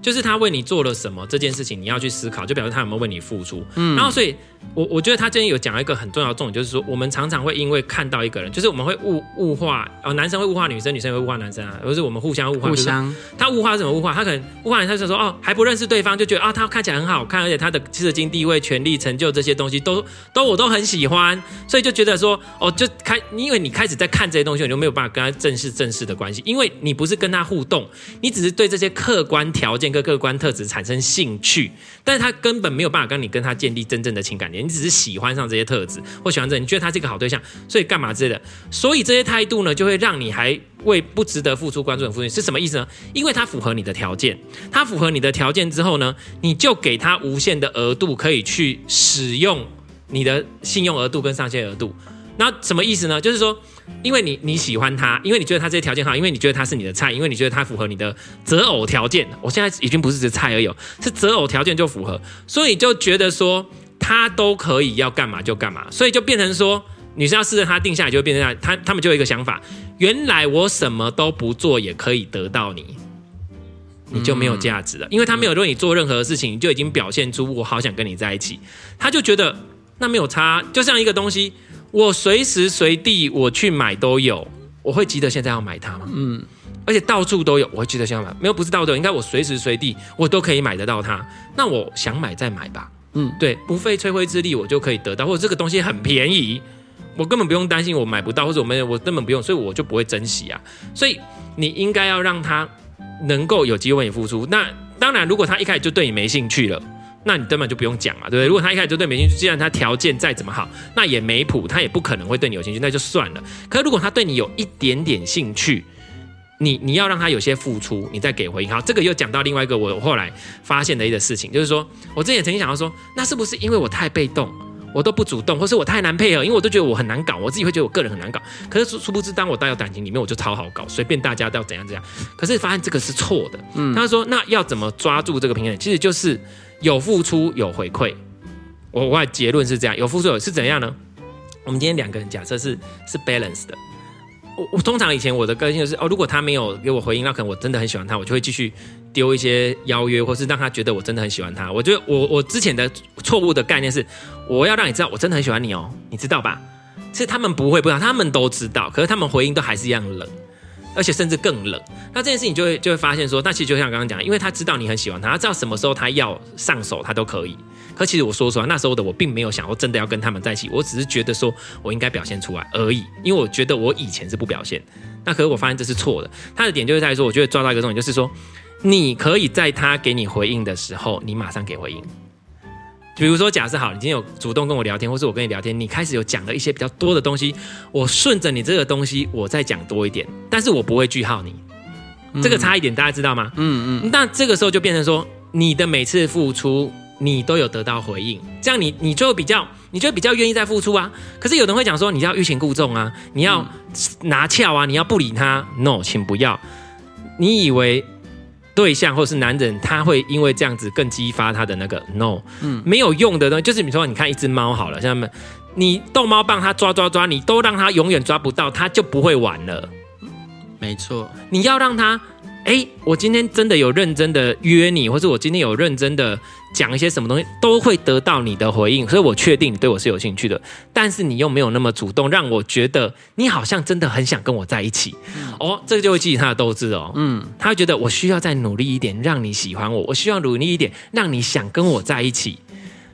就是他为你做了什么这件事情，你要去思考，就表示他有没有为你付出。嗯，然后所以，我我觉得他今天有讲一个很重要的重点，就是说，我们常常会因为看到一个人，就是我们会物物化，哦，男生会物化女生，女生也会物化男生啊，而是我们互相物化。互相，他物化是怎么物化？他可能物化人，他就说，哦，还不认识对方，就觉得啊，他看起来很好看，而且他的社经地位、权力、成就这些东西都都我都很喜欢，所以就觉得说，哦，就开，因为你开始在看这些东西，你就没有办法跟他正式正式的关系，因为你不是跟他互动，你只是对这些客观条件。个客观特质产生兴趣，但是他根本没有办法跟你跟他建立真正的情感连，你只是喜欢上这些特质或喜欢这，你觉得他是一个好对象，所以干嘛之类的，所以这些态度呢，就会让你还为不值得付出关注的付出，是什么意思呢？因为他符合你的条件，他符合你的条件之后呢，你就给他无限的额度可以去使用你的信用额度跟上限额度。那什么意思呢？就是说，因为你你喜欢他，因为你觉得他这些条件好，因为你觉得他是你的菜，因为你觉得他符合你的择偶条件。我现在已经不是指菜而已，是择偶条件就符合，所以就觉得说他都可以要干嘛就干嘛，所以就变成说女生要试着他定下来，就会变成他他们就有一个想法：原来我什么都不做也可以得到你，你就没有价值了，因为他没有为你做任何事情，你就已经表现出我好想跟你在一起，他就觉得那没有差，就像一个东西。我随时随地我去买都有，我会急得现在要买它吗？嗯，而且到处都有，我会急得现在买。没有，不是到处应该我随时随地我都可以买得到它。那我想买再买吧。嗯，对，不费吹灰之力我就可以得到，或者这个东西很便宜，我根本不用担心我买不到，或者我没有，我根本不用，所以我就不会珍惜啊。所以你应该要让他能够有机会为你付出。那当然，如果他一开始就对你没兴趣了。那你根本就不用讲嘛，对不对？如果他一开始就对没兴趣，既然他条件再怎么好，那也没谱，他也不可能会对你有兴趣，那就算了。可是如果他对你有一点点兴趣，你你要让他有些付出，你再给回应。好，这个又讲到另外一个我后来发现的一个事情，就是说我之前曾经想到说，那是不是因为我太被动？我都不主动，或是我太难配合，因为我都觉得我很难搞，我自己会觉得我个人很难搞。可是殊殊不知，当我带到感情里面，我就超好搞，随便大家都要怎样怎样。可是发现这个是错的。嗯，他说那要怎么抓住这个平衡？其实就是有付出有回馈。我我的结论是这样，有付出有是怎样呢？我们今天两个人假设是是 balance 的。我我通常以前我的个性就是哦，如果他没有给我回应，那可能我真的很喜欢他，我就会继续丢一些邀约，或是让他觉得我真的很喜欢他。我觉得我我之前的错误的概念是，我要让你知道我真的很喜欢你哦，你知道吧？其实他们不会不知道，他们都知道，可是他们回应都还是一样冷，而且甚至更冷。那这件事情就会就会发现说，那其实就像刚刚讲，因为他知道你很喜欢他，他知道什么时候他要上手，他都可以。可其实我说实话，那时候的我并没有想过真的要跟他们在一起，我只是觉得说我应该表现出来而已，因为我觉得我以前是不表现。那可是我发现这是错的。他的点就是在于说，我觉得抓到一个重点，就是说，你可以在他给你回应的时候，你马上给回应。比如说，假设好，你今天有主动跟我聊天，或是我跟你聊天，你开始有讲了一些比较多的东西，我顺着你这个东西，我再讲多一点，但是我不会句号你。这个差一点，大家知道吗？嗯嗯。那这个时候就变成说，你的每次付出。你都有得到回应，这样你你就比较，你就比较愿意再付出啊。可是有人会讲说，你要欲擒故纵啊，你要拿翘啊，你要不理他。No，请不要。你以为对象或是男人他会因为这样子更激发他的那个 No？嗯，没有用的东西，就是比如说，你看一只猫好了，像他们，你逗猫棒，它抓抓抓，你都让它永远抓不到，它就不会玩了。没错，你要让它。哎，我今天真的有认真的约你，或者我今天有认真的讲一些什么东西，都会得到你的回应，所以我确定你对我是有兴趣的。但是你又没有那么主动，让我觉得你好像真的很想跟我在一起。嗯、哦，这个就会激起他的斗志哦。嗯，他会觉得我需要再努力一点，让你喜欢我；我需要努力一点，让你想跟我在一起。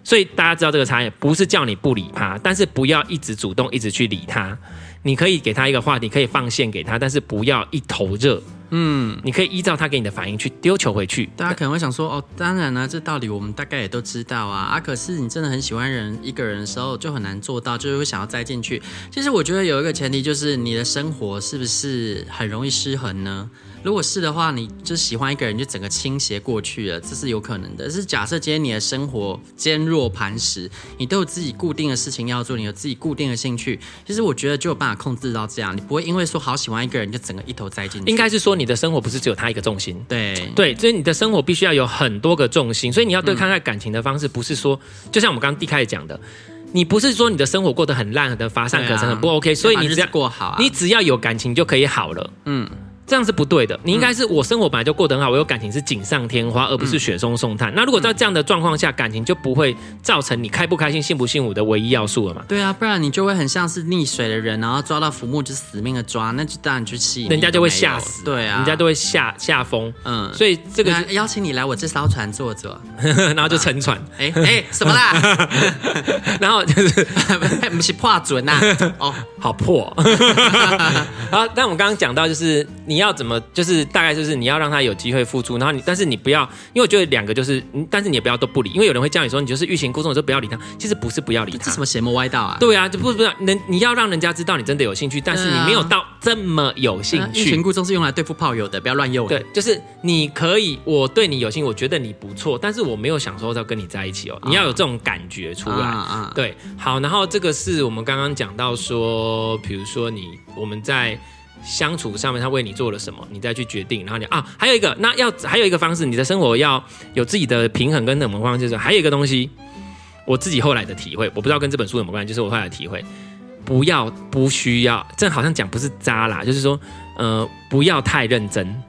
所以大家知道这个差异，不是叫你不理他，但是不要一直主动，一直去理他。你可以给他一个话题，可以放线给他，但是不要一头热。嗯，你可以依照他给你的反应去丢球回去。大家可能会想说，哦，当然了，这道理我们大概也都知道啊。啊，可是你真的很喜欢人一个人的时候，就很难做到，就是会想要栽进去。其实我觉得有一个前提，就是你的生活是不是很容易失衡呢？如果是的话，你就喜欢一个人，就整个倾斜过去了，这是有可能的。是假设今天你的生活坚若磐石，你都有自己固定的事情要做，你有自己固定的兴趣，其实我觉得就有办法控制到这样，你不会因为说好喜欢一个人就整个一头栽进去。应该是说你的生活不是只有他一个重心，对对，所以你的生活必须要有很多个重心，所以你要对看待感情的方式，不是说、嗯、就像我们刚刚一开始讲的，你不是说你的生活过得很烂、很乏善可陈、很不 OK，所以你只要过好、啊，你只要有感情就可以好了，嗯。这样是不对的，你应该是我生活本来就过得很好，我有感情是锦上添花，而不是雪中送炭。那如果在这样的状况下，感情就不会造成你开不开心、幸不幸福的唯一要素了嘛？对啊，不然你就会很像是溺水的人，然后抓到浮木就死命的抓，那就当然就气，人家就会吓死。对啊，人家都会吓吓疯。嗯，所以这个邀请你来我这艘船坐坐，(laughs) 然后就沉船。(laughs) 哎哎，什么啦？(laughs) 然后就是不是破准呐？哦，好破。好，但我们刚刚讲到就是你。你要怎么？就是大概就是你要让他有机会付出，然后你，但是你不要，因为我觉得两个就是，但是你也不要都不理，因为有人会叫你说你就是欲擒故纵，就不要理他。其实不是不要理他，这什么邪魔歪道啊？对啊，就不不要人，你要让人家知道你真的有兴趣，但是你没有到这么有兴趣。欲擒故纵是用来对付炮友的，不要乱用。对，就是你可以，我对你有兴趣，我觉得你不错，但是我没有想说要跟你在一起哦。你要有这种感觉出来。啊，对，好，然后这个是我们刚刚讲到说，比如说你我们在。相处上面，他为你做了什么，你再去决定。然后你啊，还有一个，那要还有一个方式，你的生活要有自己的平衡跟什么方式？就是还有一个东西，我自己后来的体会，我不知道跟这本书有没有关系，就是我后来的体会，不要不需要，这好像讲不是渣啦，就是说，呃，不要太认真。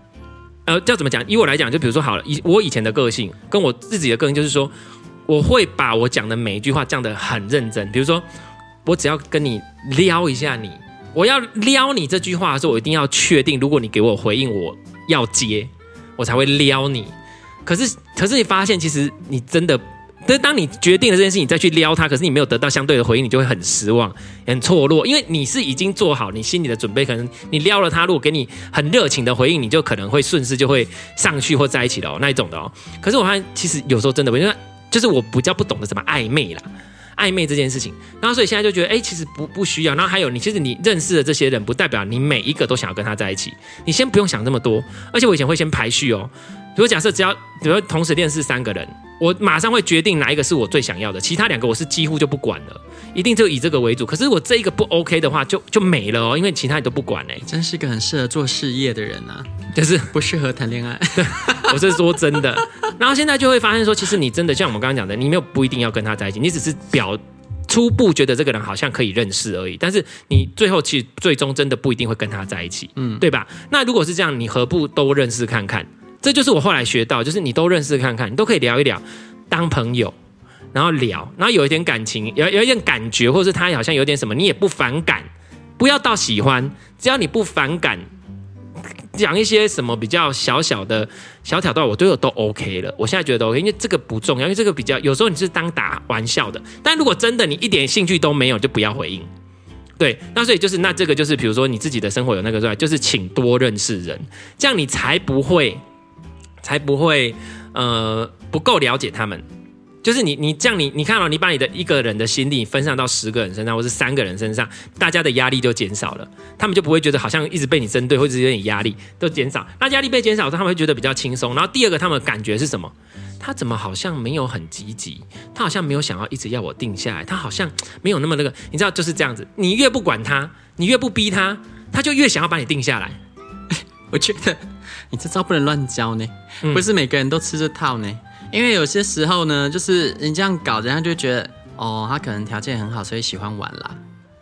呃，要怎么讲？以我来讲，就比如说好了，以我以前的个性，跟我自己的个性，就是说，我会把我讲的每一句话讲的很认真。比如说，我只要跟你撩一下你。我要撩你这句话的时候，我一定要确定，如果你给我回应，我要接，我才会撩你。可是，可是你发现，其实你真的，但当你决定了这件事，你再去撩他，可是你没有得到相对的回应，你就会很失望、很错落，因为你是已经做好你心里的准备，可能你撩了他，如果给你很热情的回应，你就可能会顺势就会上去或在一起了哦，那一种的哦。可是我发现，其实有时候真的，因为就是我比较不懂得怎么暧昧啦。暧昧这件事情。然后所以现在就觉得，哎，其实不不需要。然后还有你，其实你认识的这些人，不代表你每一个都想要跟他在一起。你先不用想这么多。而且我以前会先排序哦。如果假设只要比如说同时认识三个人，我马上会决定哪一个是我最想要的，其他两个我是几乎就不管了，一定就以这个为主。可是我这一个不 OK 的话，就就没了哦，因为其他你都不管哎，真是一个很适合做事业的人啊，就是不适合谈恋爱。(laughs) 我是说真的。然后现在就会发现说，其实你真的像我们刚刚讲的，你没有不一定要跟他在一起，你只是表初步觉得这个人好像可以认识而已。但是你最后其实最终真的不一定会跟他在一起，嗯，对吧？那如果是这样，你何不都认识看看？这就是我后来学到，就是你都认识看看，你都可以聊一聊，当朋友，然后聊，然后有一点感情，有有一点感觉，或者是他好像有点什么，你也不反感，不要到喜欢，只要你不反感，讲一些什么比较小小的小挑逗，我都有都 OK 了。我现在觉得 OK，因为这个不重要，因为这个比较有时候你是当打玩笑的，但如果真的你一点兴趣都没有，就不要回应。对，那所以就是那这个就是比如说你自己的生活有那个之外，就是请多认识人，这样你才不会。才不会，呃，不够了解他们。就是你，你这样你，你看到、哦、你把你的一个人的心力分散到十个人身上，或是三个人身上，大家的压力就减少了。他们就不会觉得好像一直被你针对，或者有点压力都减少。那压力被减少，他们会觉得比较轻松。然后第二个，他们感觉是什么？他怎么好像没有很积极？他好像没有想要一直要我定下来。他好像没有那么那个，你知道就是这样子。你越不管他，你越不逼他，他就越想要把你定下来。(laughs) 我觉得你这招不能乱教呢。不是每个人都吃这套呢，因为有些时候呢，就是你这样搞，人家就觉得哦，他可能条件很好，所以喜欢玩啦。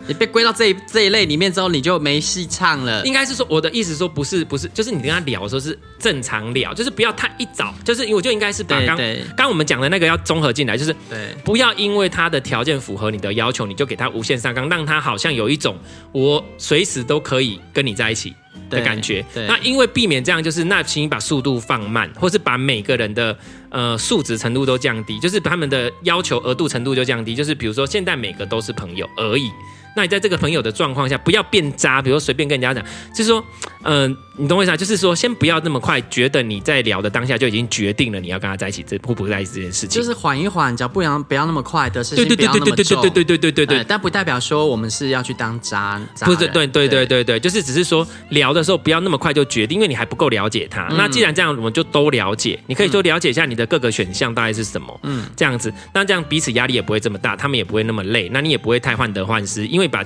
你被归到这一这一类里面之后，你就没戏唱了。应该是说，我的意思说不是不是，就是你跟他聊的时候是正常聊，就是不要太一早，就是因为我就应该是把刚刚我们讲的那个要综合进来，就是对，不要因为他的条件符合你的要求，你就给他无限上纲，让他好像有一种我随时都可以跟你在一起的感觉。那因为避免这样，就是那请你把速度放慢，或是把每个人的呃素质程度都降低，就是把他们的要求额度程度就降低，就是比如说现在每个都是朋友而已。那你在这个朋友的状况下，不要变渣，比如说随便跟人家讲，就是说，嗯、呃，你懂我意思啊？就是说，先不要那么快，觉得你在聊的当下就已经决定了你要跟他在一起，这会不在一起这件事情，就是缓一缓，脚步不要不要那么快的事情，对对对对对对对对对对对，但不代表说我们是要去当渣，渣不是对对对对对，就是只是说聊的时候不要那么快就决定，因为你还不够了解他。嗯、那既然这样，我们就都了解，你可以说了解一下你的各个选项大概是什么，嗯，这样子，那这样彼此压力也不会这么大，他们也不会那么累，那你也不会太患得患失，因为把。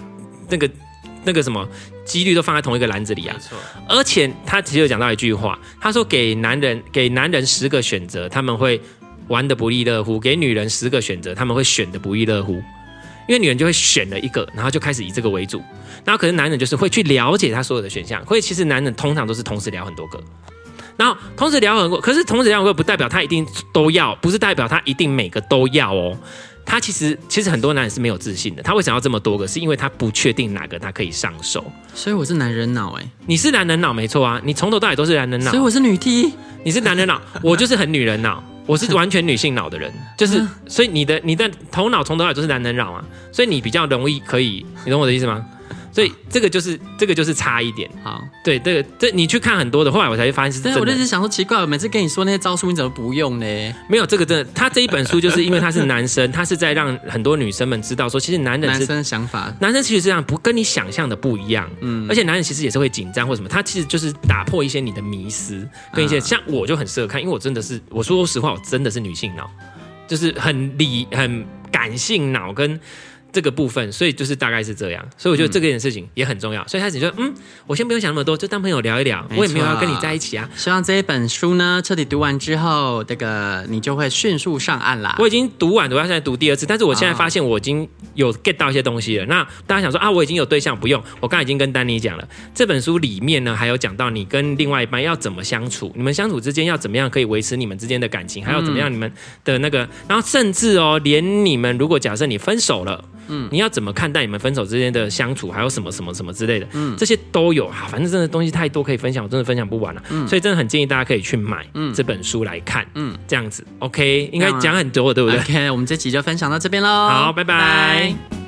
那个那个什么几率都放在同一个篮子里啊，没错。而且他其实有讲到一句话，他说给男人给男人十个选择，他们会玩的不亦乐乎；给女人十个选择，他们会选的不亦乐乎。因为女人就会选了一个，然后就开始以这个为主。然后可是男人就是会去了解他所有的选项，所以其实男人通常都是同时聊很多个，然后同时聊很多，可是同时聊很多不代表他一定都要，不是代表他一定每个都要哦。他其实其实很多男人是没有自信的，他为什么要这么多个？是因为他不确定哪个他可以上手。所以我是男人脑哎，你是男人脑没错啊，你从头到尾都是男人脑。所以我是女 T，你是男人脑，我就是很女人脑，我是完全女性脑的人，(laughs) 就是所以你的你的头脑从头到尾都是男人脑啊，所以你比较容易可以，你懂我的意思吗？所以这个就是这个就是差一点，好，对，这个这你去看很多的，后来我才会发现是真的。我就是想说奇怪，我每次跟你说那些招数，你怎么不用呢？没有这个真的，他这一本书就是因为他是男生，他是在让很多女生们知道说，其实男人男生的想法，男生其实这样不跟你想象的不一样，嗯，而且男人其实也是会紧张或什么，他其实就是打破一些你的迷思，跟一些像我就很适合看，因为我真的是我说实话，我真的是女性脑，就是很理很感性脑跟。这个部分，所以就是大概是这样，所以我觉得这个件事情也很重要。嗯、所以开始就嗯，我先不用想那么多，就当朋友聊一聊。我也没有要跟你在一起啊。希望这一本书呢，彻底读完之后，这个你就会迅速上岸啦。我已经读完，我要现在读第二次，但是我现在发现我已经有 get 到一些东西了。哦、那大家想说啊，我已经有对象，不用。我刚才已经跟丹妮讲了，这本书里面呢，还有讲到你跟另外一半要怎么相处，你们相处之间要怎么样可以维持你们之间的感情，还有怎么样你们的那个，嗯、然后甚至哦，连你们如果假设你分手了。嗯，你要怎么看待你们分手之间的相处，还有什么什么什么之类的，嗯，这些都有啊。反正真的东西太多可以分享，我真的分享不完了。嗯，所以真的很建议大家可以去买这本书来看。嗯，这样子，OK，应该讲很多，对不对？OK，我们这集就分享到这边喽。好，拜拜。